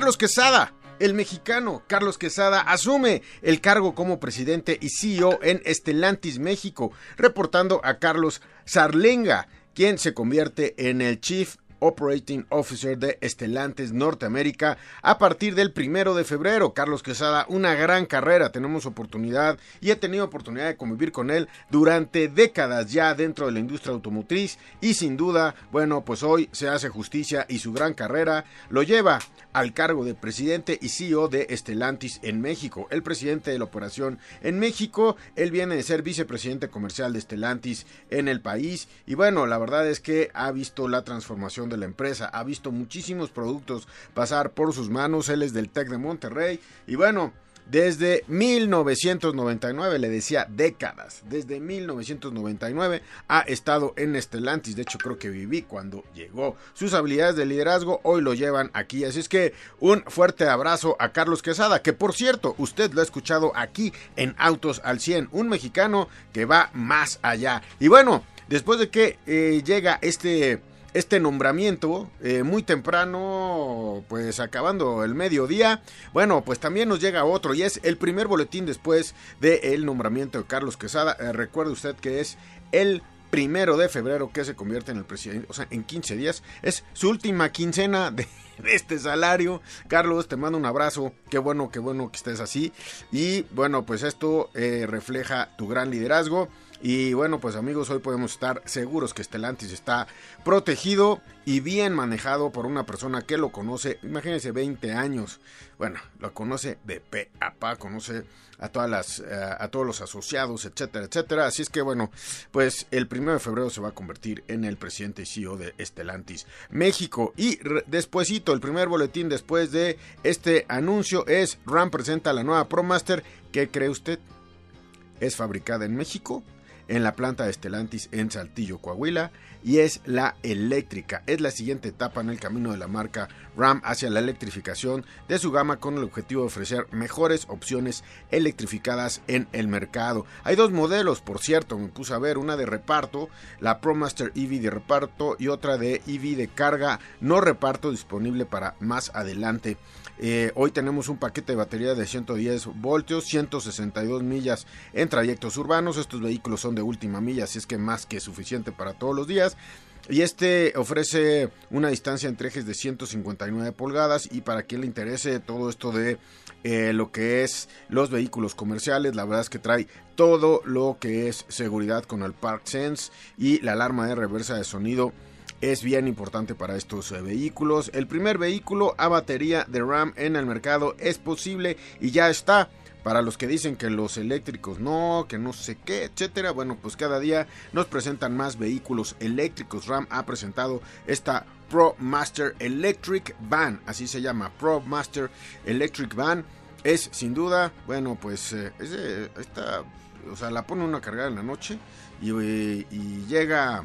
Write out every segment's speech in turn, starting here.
Carlos Quesada, el mexicano Carlos Quesada asume el cargo como presidente y CEO en Estelantis México, reportando a Carlos Sarlenga, quien se convierte en el Chief Operating Officer de Estelantes Norteamérica a partir del primero de febrero. Carlos Quesada, una gran carrera, tenemos oportunidad y he tenido oportunidad de convivir con él durante décadas ya dentro de la industria automotriz y sin duda, bueno, pues hoy se hace justicia y su gran carrera lo lleva al cargo de presidente y CEO de Estelantis en México. El presidente de la operación en México, él viene de ser vicepresidente comercial de Estelantis en el país y bueno, la verdad es que ha visto la transformación de la empresa, ha visto muchísimos productos pasar por sus manos, él es del TEC de Monterrey. Y bueno, desde 1999, le decía décadas, desde 1999 ha estado en Estelantis, de hecho creo que viví cuando llegó. Sus habilidades de liderazgo hoy lo llevan aquí, así es que un fuerte abrazo a Carlos Quesada, que por cierto, usted lo ha escuchado aquí en Autos al 100, un mexicano que va más allá. Y bueno, después de que eh, llega este este nombramiento eh, muy temprano, pues acabando el mediodía. Bueno, pues también nos llega otro y es el primer boletín después del nombramiento de Carlos Quesada. Eh, recuerde usted que es el primero de febrero que se convierte en el presidente, o sea, en 15 días. Es su última quincena de, este salario. Carlos, te mando un abrazo. Qué bueno, qué bueno que estés así. Y bueno, pues esto eh, refleja tu gran liderazgo. Y bueno, pues amigos, hoy podemos estar seguros que Estelantis está protegido y bien manejado por una persona que lo conoce, imagínense 20 años. Bueno, lo conoce de pe a pa, conoce a todas las eh, a todos los asociados, etcétera, etcétera. Así es que bueno, pues el primero de febrero se va a convertir en el presidente y CEO de Estelantis México y despuésito, el primer boletín después de este anuncio es Ram presenta la nueva ProMaster, ¿qué cree usted? Es fabricada en México en la planta de Estelantis en Saltillo, Coahuila, y es la eléctrica. Es la siguiente etapa en el camino de la marca Ram hacia la electrificación de su gama con el objetivo de ofrecer mejores opciones electrificadas en el mercado. Hay dos modelos, por cierto, me puse a ver, una de reparto, la ProMaster EV de reparto y otra de EV de carga no reparto disponible para más adelante. Eh, hoy tenemos un paquete de batería de 110 voltios, 162 millas en trayectos urbanos. Estos vehículos son de última milla, así es que más que suficiente para todos los días. Y este ofrece una distancia entre ejes de 159 pulgadas y para quien le interese todo esto de eh, lo que es los vehículos comerciales, la verdad es que trae todo lo que es seguridad con el Park Sense y la alarma de reversa de sonido es bien importante para estos eh, vehículos. El primer vehículo a batería de RAM en el mercado es posible y ya está. Para los que dicen que los eléctricos no, que no sé qué, etcétera, bueno, pues cada día nos presentan más vehículos eléctricos. RAM ha presentado esta Pro Master Electric Van, así se llama, Pro Master Electric Van. Es sin duda, bueno, pues eh, esta, o sea, la pone uno a cargar en la noche y, y llega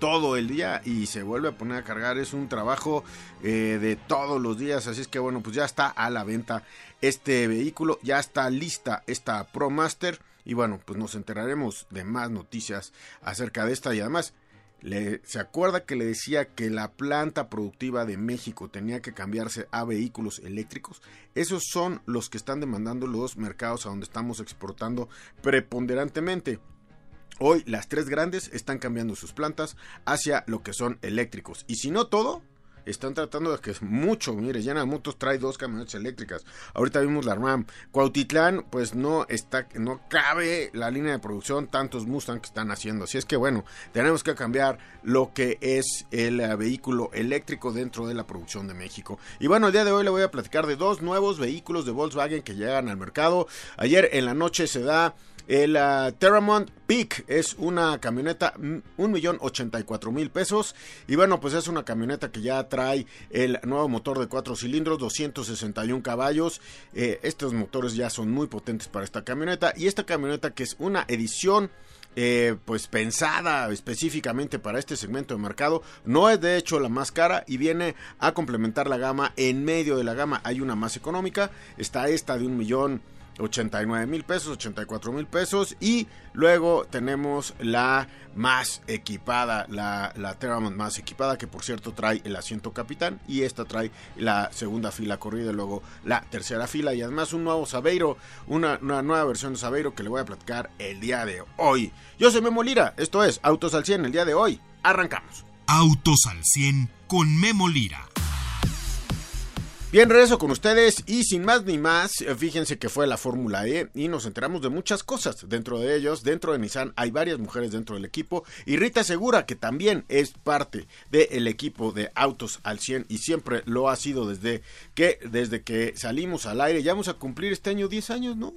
todo el día y se vuelve a poner a cargar. Es un trabajo eh, de todos los días. Así es que bueno, pues ya está a la venta este vehículo. Ya está lista esta ProMaster. Y bueno, pues nos enteraremos de más noticias acerca de esta. Y además, le, ¿se acuerda que le decía que la planta productiva de México tenía que cambiarse a vehículos eléctricos? Esos son los que están demandando los mercados a donde estamos exportando preponderantemente. Hoy las tres grandes están cambiando sus plantas hacia lo que son eléctricos. Y si no todo, están tratando de que es mucho. Mire, General Motors trae dos camionetas eléctricas. Ahorita vimos la RAM. Cuautitlán, pues no está, no cabe la línea de producción, tantos Mustang que están haciendo. Así es que bueno, tenemos que cambiar lo que es el eh, vehículo eléctrico dentro de la producción de México. Y bueno, el día de hoy le voy a platicar de dos nuevos vehículos de Volkswagen que llegan al mercado. Ayer en la noche se da El uh, Terramont Peak es una camioneta, mm, un millón ochenta y cuatro mil pesos. Y bueno, pues es una camioneta que ya trae el nuevo motor de cuatro cilindros, 261 caballos. Eh, estos motores ya son muy potentes para esta camioneta. Y esta camioneta que es una edición eh, pues pensada específicamente para este segmento de mercado. No es de hecho la más cara y viene a complementar la gama. En medio de la gama hay una más económica. Está esta de un millón 89 mil pesos, 84 mil pesos. Y luego tenemos la más equipada, la, la más equipada, que por cierto trae el asiento capitán. Y esta trae la segunda fila corrida y luego la tercera fila. Y además un nuevo Sabeiro, una, una nueva versión de Sabeiro que le voy a platicar el día de hoy. Yo soy Memo Lira, esto es Autos al 100 el día de hoy. Arrancamos. Autos al 100 con Memo Lira. Bien, regreso con ustedes y sin más ni más, eh, fíjense que fue la Fórmula E y nos enteramos de muchas cosas. Dentro de ellos, dentro de Nissan hay varias mujeres dentro del equipo y Rita Segura, que también es parte del equipo de Autos al 100 y siempre lo ha sido desde que, desde que salimos al aire. Ya vamos a cumplir este año 10 años, ¿no?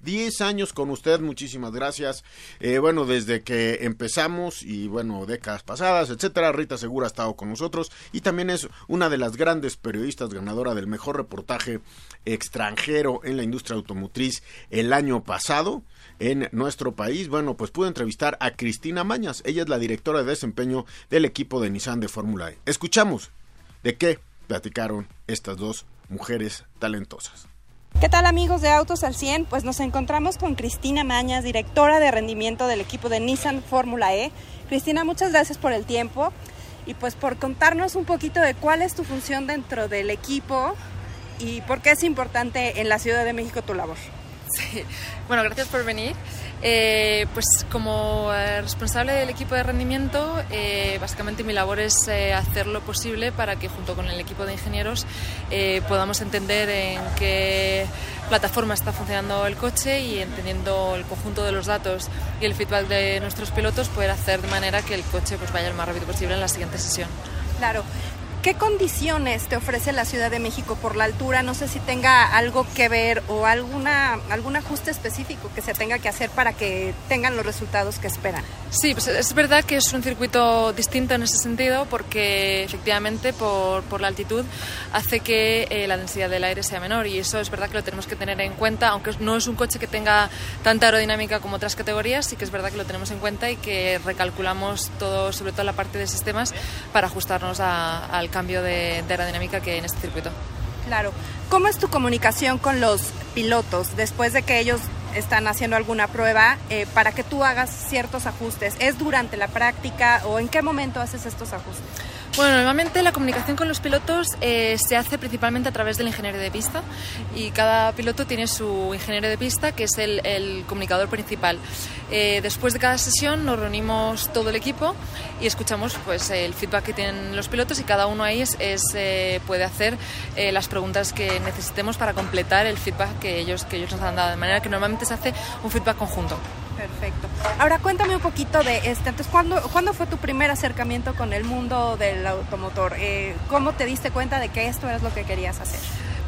Este, 10 años con usted, muchísimas gracias. Eh, bueno, desde que empezamos y bueno, décadas pasadas, etcétera, Rita Segura ha estado con nosotros y también es una de las grandes periodistas ganadora del mejor reportaje extranjero en la industria automotriz el año pasado en nuestro país. Bueno, pues pude entrevistar a Cristina Mañas. Ella es la directora de desempeño del equipo de Nissan de Fórmula E. Escuchamos de qué platicaron estas dos mujeres talentosas. ¿Qué tal amigos de Autos al 100? Pues nos encontramos con Cristina Mañas, directora de rendimiento del equipo de Nissan Fórmula E. Cristina, muchas gracias por el tiempo y pues por contarnos un poquito de cuál es tu función dentro del equipo y por qué es importante en la Ciudad de México tu labor. Sí, bueno, gracias por venir. Eh, pues como eh, responsable del equipo de rendimiento, eh, básicamente mi labor es hacer lo posible para que junto con el equipo de ingenieros podamos entender en qué plataforma está funcionando el coche y entendiendo el conjunto de los datos y el feedback de nuestros pilotos poder hacer de manera que el coche pues, vaya lo más rápido posible en la siguiente sesión. Claro. ¿Qué condiciones te ofrece la Ciudad de México por la altura? No sé si tenga algo que ver o alguna, algún ajuste específico que se tenga que hacer para que tengan los resultados que esperan. Sí, pues es verdad que es un circuito distinto en ese sentido porque efectivamente por, por la altitud hace que eh, la densidad del aire sea menor y eso es verdad que lo tenemos que tener en cuenta, aunque no es un coche que tenga tanta aerodinámica como otras categorías, sí que es verdad que lo tenemos en cuenta y que recalculamos todo, sobre todo la parte de sistemas, para ajustarnos al cambio de, aerodinámica que en este circuito. Claro. ¿Cómo es tu comunicación con los pilotos después de que ellos están haciendo alguna prueba eh, para que tú hagas ciertos ajustes? ¿Es durante la práctica o en qué momento haces estos ajustes? Bueno, normalmente la comunicación con los pilotos eh, se hace principalmente a través del ingeniero de pista y cada piloto tiene su ingeniero de pista que es el, comunicador principal. Eh, después de cada sesión nos reunimos todo el equipo y escuchamos pues, el feedback que tienen los pilotos y cada uno ahí es, eh, puede hacer las preguntas que necesitemos para completar el feedback que ellos, que ellos nos han dado. De manera que normalmente se hace un feedback conjunto. Perfecto. Ahora cuéntame un poquito de este. Entonces, ¿cuándo, ¿cuándo fue tu primer acercamiento con el mundo del automotor? Eh, ¿Cómo te diste cuenta de que esto era lo que querías hacer?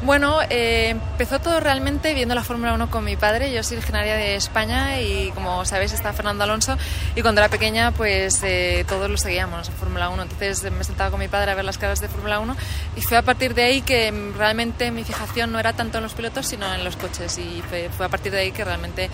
Bueno, eh, empezó todo realmente viendo la Fórmula 1 con mi padre. Yo soy originaria de España y como sabéis está Fernando Alonso y cuando era pequeña pues eh, todos lo seguíamos en Fórmula 1. Entonces me sentaba con mi padre a ver las caras de Fórmula 1 y fue a partir de ahí que realmente mi fijación no era tanto en los pilotos sino en los coches y fue, a partir de ahí que realmente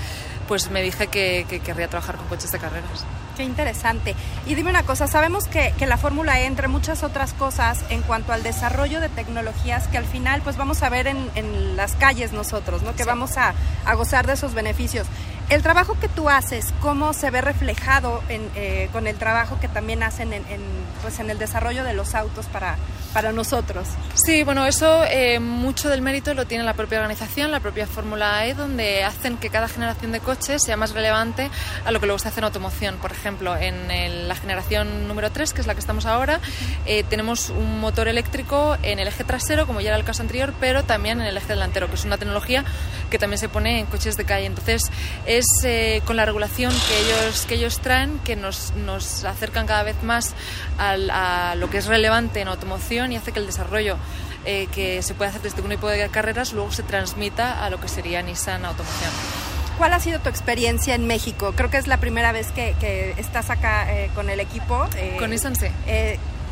pues me dije que, que querría trabajar con coches de carreras. Qué interesante. Y dime una cosa, sabemos que, que la Fórmula E, entre muchas otras cosas, en cuanto al desarrollo de tecnologías, que al final pues vamos a ver en, en las calles nosotros, ¿no? Que vamos a, a gozar de esos beneficios. El trabajo que tú haces, ¿cómo se ve reflejado en, eh, con el trabajo que también hacen en, pues en el desarrollo de los autos para, para nosotros? Sí, bueno, eso eh, mucho del mérito lo tiene la propia organización, la propia Fórmula E, donde hacen que cada generación de coches sea más relevante a lo que luego se hace en automoción. Por ejemplo, en la generación número 3, que es la que estamos ahora, eh, tenemos un motor eléctrico en el eje trasero, como ya era el caso anterior, pero también en el eje delantero, que es una tecnología que también se pone en coches de calle. Entonces, es eh, con la regulación que ellos, que ellos traen que nos, nos acercan cada vez más a lo que es relevante en automoción y hace que el desarrollo eh, que se puede hacer desde un tipo de carreras luego se transmita a lo que sería Nissan Automoción. ¿cuál ha sido tu experiencia en México? Creo que es la primera vez que, estás acá eh, con el equipo. con Nissan sí.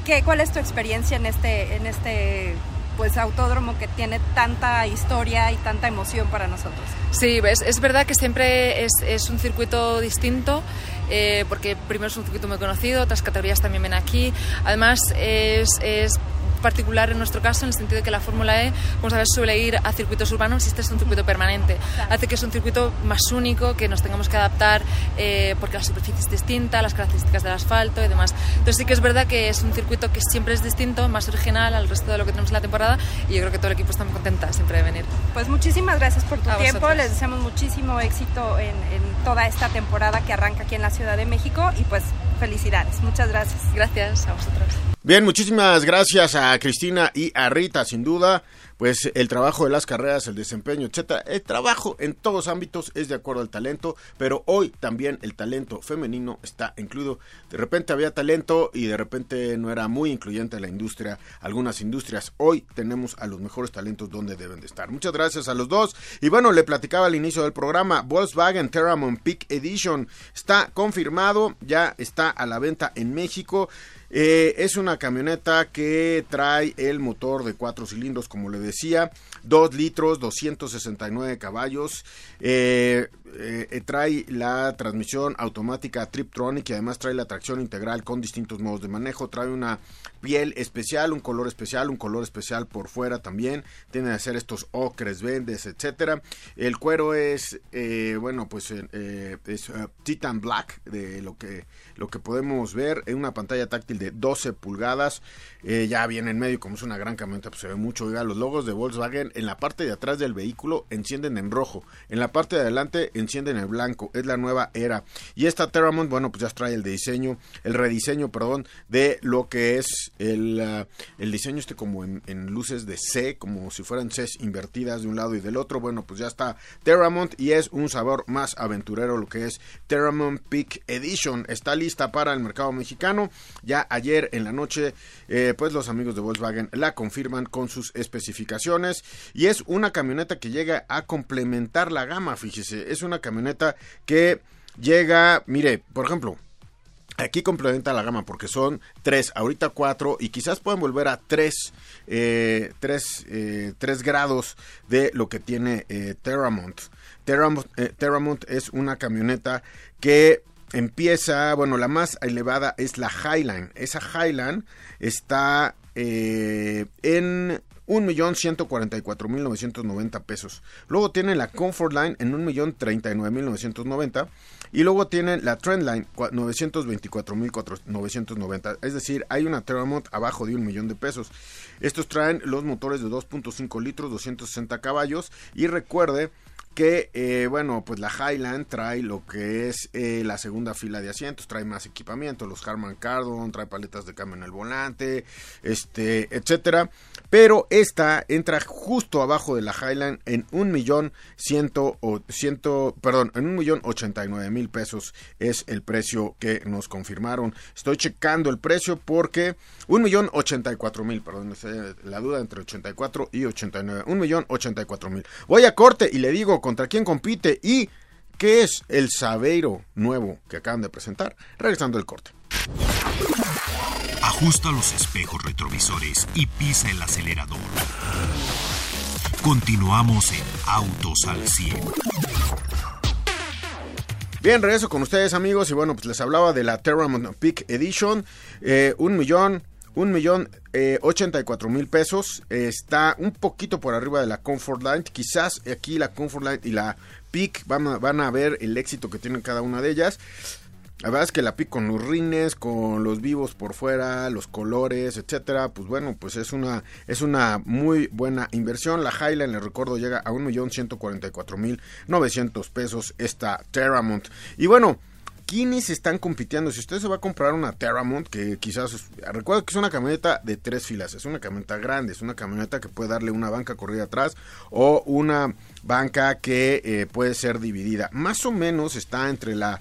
¿qué, ¿Cuál es tu experiencia en este, en este pues autódromo que tiene tanta historia y tanta emoción para nosotros. Sí, es, es verdad que siempre es, es un circuito distinto. Eh, porque primero es un circuito muy conocido, otras categorías también ven aquí. Además, es, es particular en nuestro caso, en el sentido de que la Fórmula E, como sabes, suele ir a circuitos urbanos y este es un circuito permanente. Hace que es un circuito más único, que nos tengamos que adaptar eh, porque la superficie es distinta, las características del asfalto y demás. Entonces sí que es verdad que es un circuito que siempre es distinto, más original al resto de lo que tenemos en la temporada y yo creo que todo el equipo está muy contenta siempre de venir. Pues muchísimas gracias por tu tiempo, les deseamos muchísimo éxito en, en toda esta temporada que arranca aquí en la Ciudad de México y pues felicidades. Muchas gracias. Gracias a vosotros. Bien, muchísimas gracias a Cristina y a Rita, sin duda pues el trabajo de las carreras, el desempeño, etcétera. El trabajo en todos ámbitos es de acuerdo al talento, pero hoy también el talento femenino está incluido. De repente había talento y de repente no era muy incluyente la industria, algunas industrias. Hoy tenemos a los mejores talentos donde deben de estar. Muchas gracias a los dos. Y bueno, le platicaba al inicio del programa, Volkswagen Terramon Peak Edition está confirmado, ya está a la venta en México. Eh, es una camioneta que trae el motor de cuatro cilindros, como le decía, 2 litros, 269 caballos. Eh, eh, trae la transmisión automática Triptronic y además trae la tracción integral con distintos modos de manejo. Trae una piel especial, un color especial, un color especial por fuera también. Tiene que ser estos ocres, vendes, etcétera. El cuero es, bueno, pues es Titan Black, de lo que, lo que podemos ver en una pantalla táctil de 12 pulgadas. Eh, ya viene en medio, como es una gran camioneta, pues se ve mucho. Oiga, los logos de Volkswagen en la parte de atrás del vehículo encienden en rojo. En la parte de adelante encienden en blanco. Es la nueva era. Y esta Terramont, bueno, pues ya trae el diseño, el rediseño, perdón, de lo que es el, ah, el diseño este como en, luces de C, como si fueran Cs invertidas de un lado y del otro. Bueno, pues ya está Terramont y es un sabor más aventurero lo que es Terramont Peak Edition. Está lista para el mercado mexicano. Ya ayer en la noche, eh, pues los amigos de Volkswagen la confirman con sus especificaciones y es una camioneta que llega a complementar la gama, fíjese, es una camioneta que llega, mire, por ejemplo, Aquí complementa la gama porque son tres, ahorita cuatro y quizás pueden volver a tres, eh, tres, eh, tres grados de lo que tiene eh, Terramont. Terramont, Terramont es una camioneta que empieza, bueno, la más elevada es la Highline. Esa Highline está eh, en 1.144.990 pesos. Luego tiene la Comfort Line en 1.039.990 y luego tiene la Trendline 924.990. Es decir, hay una Terramont abajo de un millón de pesos. Estos traen los motores de 2.5 litros, 260 caballos y recuerde que eh, bueno pues la Highland trae lo que es eh, la segunda fila de asientos trae más equipamiento los Harman Kardon trae paletas de cambio en el volante este etcétera. Pero esta entra justo abajo de la Highland en un millón ciento o ciento perdón en un millón ochenta y nueve mil pesos es el precio que nos confirmaron. Estoy checando el precio porque un millón ochenta y cuatro mil perdón la duda entre 84 y 89 un millón ochenta y cuatro mil. Voy a corte y le digo contra quién compite y qué es el Sabeiro nuevo que acaban de presentar. Regresando el corte. Ajusta los espejos retrovisores y pisa el acelerador. Continuamos en Autos al 100. Bien, regreso con ustedes amigos y bueno, pues les hablaba de la Terramont Peak Edition, eh, un millón un millón eh, ochenta y cuatro mil pesos. está un poquito por arriba de la Comfort Line. Quizás aquí la Comfort Line y la Peak van a, van a ver el éxito que tienen cada una de ellas. La verdad es que la Peak con los rines, con los vivos por fuera, los colores, etcétera, pues bueno, pues es una es una muy buena inversión. La Highline, les recuerdo, llega a un millón ciento cuarenta y cuatro mil novecientos pesos esta Terramont. Y bueno, ¿Quiénes están compitiendo? Si usted se va a comprar una Terramont, que quizás, recuerda que es una camioneta de tres filas, es una camioneta grande, es una camioneta que puede darle una banca corrida atrás o una banca que eh, puede ser dividida. Más o menos está entre la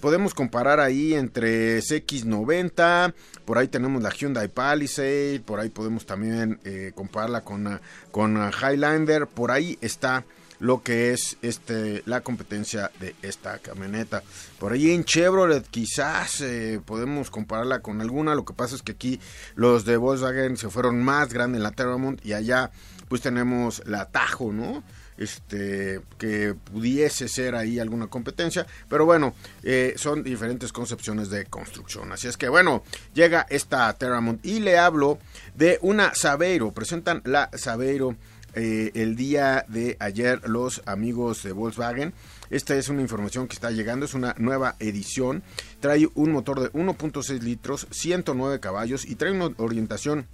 podemos comparar ahí entre CX90, por ahí tenemos la Hyundai Palisade, por ahí podemos también eh, compararla con, con Highlander, por ahí está lo que es este la competencia de esta camioneta. Por ahí en Chevrolet quizás eh, podemos compararla con alguna, lo que pasa es que aquí los de Volkswagen se fueron más grandes en la Terramont y allá pues tenemos la Tajo, ¿no? este que pudiese ser ahí alguna competencia pero bueno eh, son diferentes concepciones de construcción así es que bueno llega esta Terramont y le hablo de una Saveiro presentan la Saveiro eh, el día de ayer los amigos de Volkswagen. Esta es una información que está llegando, es una nueva edición. Trae un motor de 1.6 litros, 109 caballos y trae una orientación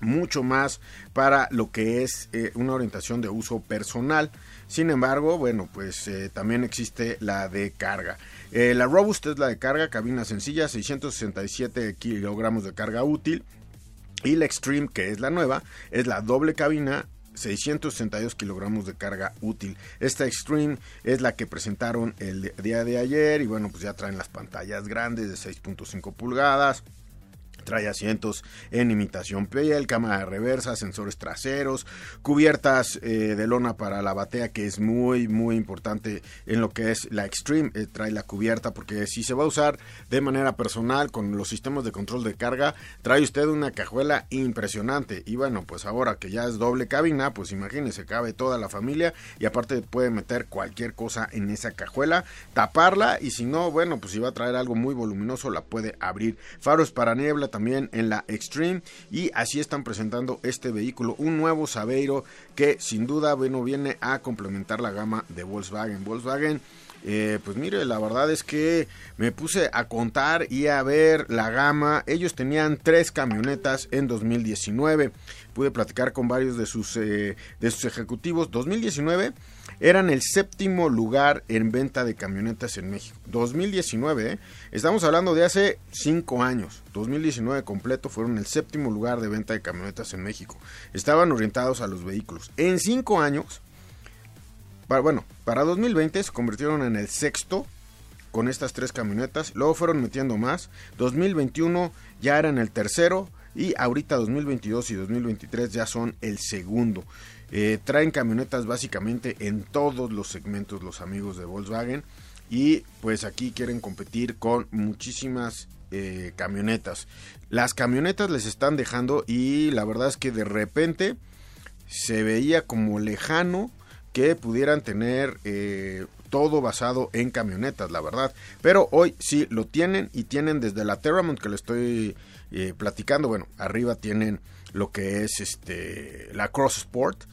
mucho más para lo que es eh, una orientación de uso personal. Sin embargo, bueno, pues eh, también existe la de carga. la Robust es la de carga, cabina sencilla, 667 kilogramos de carga útil. Y la Extreme, que es la nueva, es la doble cabina 662 kilogramos de carga útil. Esta Extreme es la que presentaron el día de ayer y bueno, pues ya traen las pantallas grandes de 6.5 pulgadas Trae asientos en imitación piel, cámara reversa, sensores traseros, cubiertas eh, de lona para la batea, que es muy, muy importante en lo que es la Extreme. Eh, trae la cubierta porque si se va a usar de manera personal con los sistemas de control de carga, trae usted una cajuela impresionante. Y bueno, pues ahora que ya es doble cabina, pues imagínese, cabe toda la familia y aparte puede meter cualquier cosa en esa cajuela, taparla y si no, bueno, pues si va a traer algo muy voluminoso, la puede abrir. Faros para niebla también en la Extreme y así están presentando este vehículo, un nuevo Sabeiro que sin duda bueno viene a complementar la gama de Volkswagen. Volkswagen eh, pues mire, la verdad es que me puse a contar y a ver la gama. Ellos tenían tres camionetas en 2019. Pude platicar con varios de sus, eh, de sus ejecutivos. 2019 eran el séptimo lugar en venta de camionetas en México. 2019, ¿eh? estamos hablando de hace cinco años. 2019 completo fueron el séptimo lugar de venta de camionetas en México. Estaban orientados a los vehículos. En cinco años bueno, para 2020 se convirtieron en el sexto con estas tres camionetas. Luego fueron metiendo más. 2021 ya eran el tercero. Y ahorita 2022 y 2023 ya son el segundo. Eh, traen camionetas básicamente en todos los segmentos los amigos de Volkswagen. Y pues aquí quieren competir con muchísimas eh, camionetas. Las camionetas les están dejando y la verdad es que de repente se veía como lejano que pudieran tener eh, todo basado en camionetas, la verdad. Pero hoy sí lo tienen y tienen desde la Terramont que le estoy eh, platicando. Bueno, arriba tienen lo que es este la Cross Sport.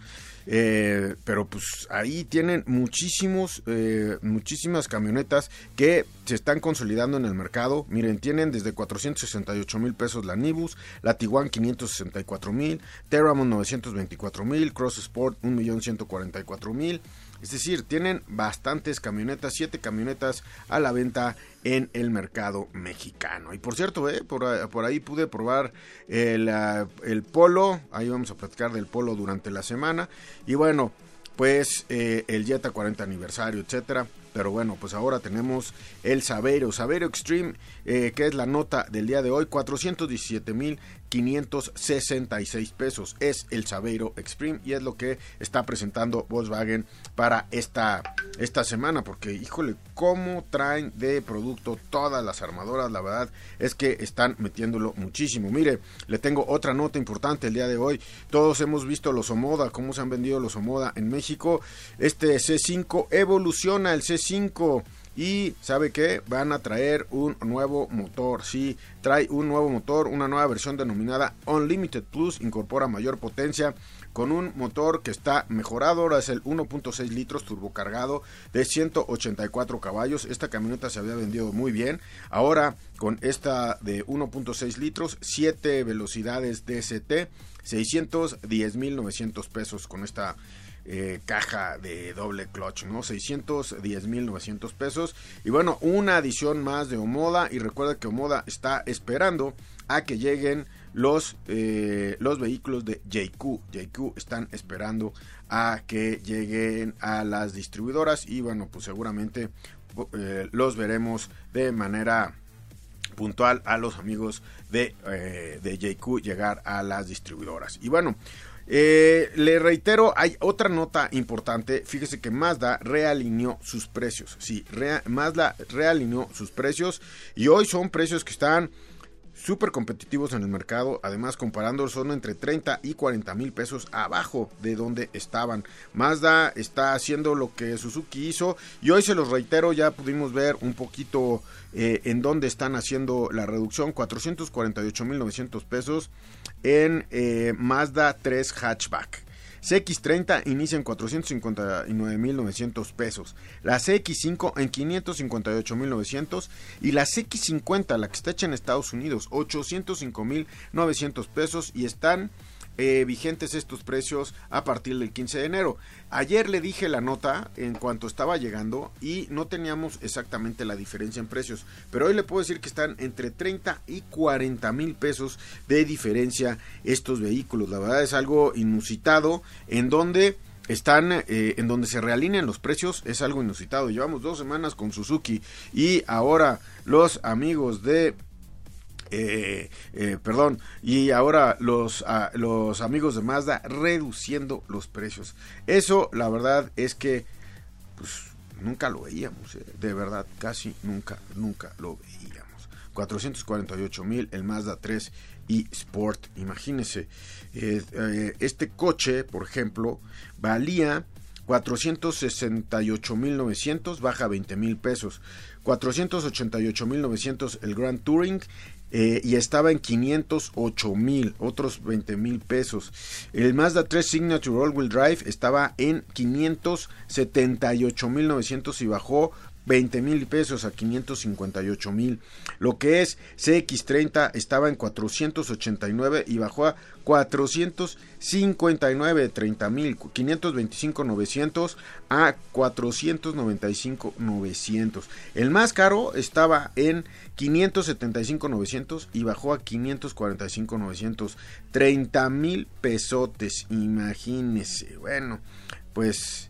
Eh, pero pues ahí tienen muchísimos, eh, muchísimas camionetas que se están consolidando en el mercado. Miren, tienen desde 468 mil pesos la Nibus, la Tiguan 564 mil, Terramon 924 mil, Cross Sport 1.144 mil. Es decir, tienen bastantes camionetas, siete camionetas a la venta en el mercado mexicano. Y por cierto, eh, por, ahí pude probar el, ah, el, polo, ahí vamos a platicar del polo durante la semana. Y bueno, pues eh, el Jetta 40 aniversario, etcétera. Pero bueno, pues ahora tenemos el Saveiro, Saveiro Extreme, eh, que es la nota del día de hoy, 417 mil 566 pesos. Es el Saveiro Extreme y es lo que está presentando Volkswagen para esta, esta semana. Porque, híjole, cómo traen de producto todas las armadoras. La verdad es que están metiéndolo muchísimo. Mire, le tengo otra nota importante el día de hoy. Todos hemos visto los Omoda, cómo se han vendido los Omoda en México. Este C5 evoluciona el C5 y sabe que van a traer un nuevo motor. Sí, trae un nuevo motor, una nueva versión denominada Unlimited Plus. Incorpora mayor potencia con un motor que está mejorado. Ahora es el 1.6 litros turbocargado de 184 caballos. Esta camioneta se había vendido muy bien. Ahora con esta de 1.6 litros, 7 velocidades DST, 610.900 pesos con esta eh, caja de doble clutch, ¿no? 610.900 pesos. Y bueno, una adición más de Omoda. Y recuerda que Omoda está esperando a que lleguen los, eh, los vehículos de JQ. JQ están esperando a que lleguen a las distribuidoras. Y bueno, pues seguramente eh, los veremos de manera puntual a los amigos de, de JQ llegar a las distribuidoras. Y bueno, Eh, le reitero, hay otra nota importante. Fíjese que Mazda realineó sus precios. Sí, Mazda realineó sus precios y hoy son precios que están súper competitivos en el mercado. Además, comparando, son entre 30 y 40 mil pesos abajo de donde estaban. Mazda está haciendo lo que Suzuki hizo y hoy se los reitero, ya pudimos ver un poquito eh, en dónde están haciendo la reducción. 448 mil 900 pesos en eh, Mazda 3 Hatchback. CX30 inicia en 459.900 pesos, la CX5 en 558.900 y la CX50, la que está hecha en Estados Unidos, 805.900 pesos y están eh, vigentes estos precios a partir del 15 de enero. Ayer le dije la nota en cuanto estaba llegando y no teníamos exactamente la diferencia en precios, pero hoy le puedo decir que están entre 30 y 40 mil pesos de diferencia estos vehículos. La verdad es algo inusitado en donde están eh, en donde se realinean los precios es algo inusitado. Llevamos dos semanas con Suzuki y ahora los amigos de eh, eh, perdón, y ahora los, los amigos de Mazda reduciendo los precios. Eso, la verdad, es que pues, nunca lo veíamos, eh, de verdad, casi nunca, nunca lo veíamos. 448 mil el Mazda 3 y Sport, imagínense, este coche, por ejemplo, valía 468.900, baja 20 mil pesos. 488.900 el Grand Touring eh, y estaba en 508 mil, otros 20 mil pesos. El Mazda 3 Signature All Wheel Drive estaba en 578 mil 900 y bajó 20 mil pesos a 558 mil. Lo que es CX30 estaba en 489 y bajó a 459, 30 mil, 525, 900 a 495, 900. El más caro estaba en 575, 900 y bajó a 545, 900. 30 mil pesotes, imagínese. Bueno, pues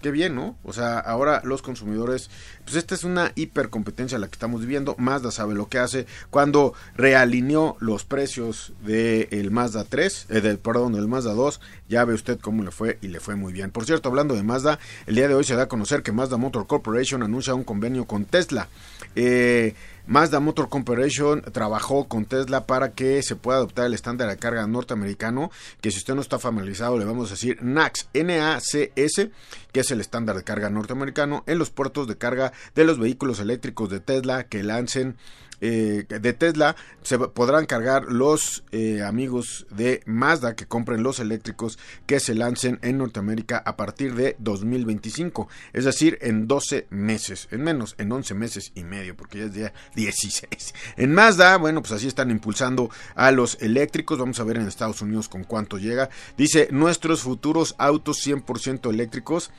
qué bien, ¿no? O sea, ahora los consumidores, pues esta es una hipercompetencia la que estamos viviendo. Mazda sabe lo que hace. Cuando realineó los precios del Mazda 3, eh, del, perdón, del Mazda 2, ya ve usted cómo le fue y le fue muy bien. Por cierto, hablando de Mazda, el día de hoy se da a conocer que Mazda Motor Corporation anuncia un convenio con Tesla. Eh, Mazda Motor Corporation trabajó con Tesla para que se pueda adoptar el estándar de carga norteamericano, que si usted no está familiarizado le vamos a decir NACS, N-A-C-S, que es el estándar de carga norteamericano en los puertos de carga de los vehículos eléctricos de Tesla que lancen eh, de Tesla se podrán cargar los eh, amigos de Mazda que compren los eléctricos que se lancen en Norteamérica a partir de 2025, es decir, en 12 meses, en menos, en 11 meses y medio, porque ya es día 16. En Mazda, bueno, pues así están impulsando a los eléctricos, vamos a ver en Estados Unidos con cuánto llega. Dice, nuestros futuros autos 100% eléctricos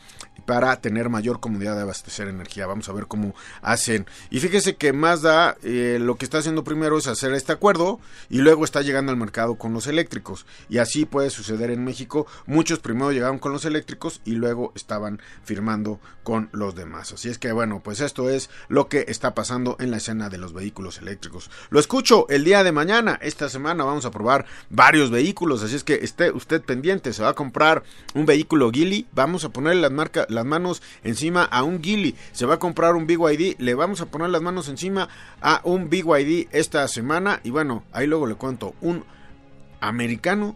para tener mayor comodidad de abastecer energía. Vamos a ver cómo hacen. Y fíjese que Mazda eh, lo que está haciendo primero es hacer este acuerdo y luego está llegando al mercado con los eléctricos. Y así puede suceder en México. Muchos primero llegaron con los eléctricos y luego estaban firmando con los demás. Así es que bueno, pues esto es lo que está pasando en la escena de los vehículos eléctricos. Lo escucho el día de mañana. Esta semana vamos a probar varios vehículos. Así es que esté usted pendiente. Se va a comprar un vehículo Gili. Vamos a ponerle las manos encima a un Gili, se va a comprar un BYD, le vamos a poner las manos encima a un BYD esta semana y bueno, ahí luego le cuento un americano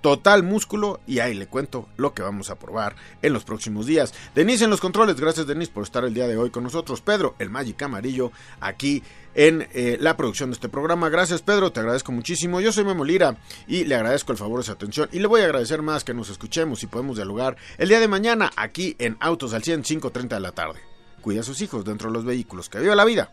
total músculo y ahí le cuento lo que vamos a probar en los próximos días. Denise en los controles, gracias Denise por estar el día de hoy con nosotros. Pedro, el Magic Amarillo, aquí en eh, la producción de este programa. Gracias Pedro, te agradezco muchísimo. Yo soy Memo Lira y le agradezco el favor de su atención y le voy a agradecer más que nos escuchemos y podemos dialogar el día de mañana aquí en Autos al 100, 5.30 de la tarde. Cuida a sus hijos dentro de los vehículos. Que viva la vida.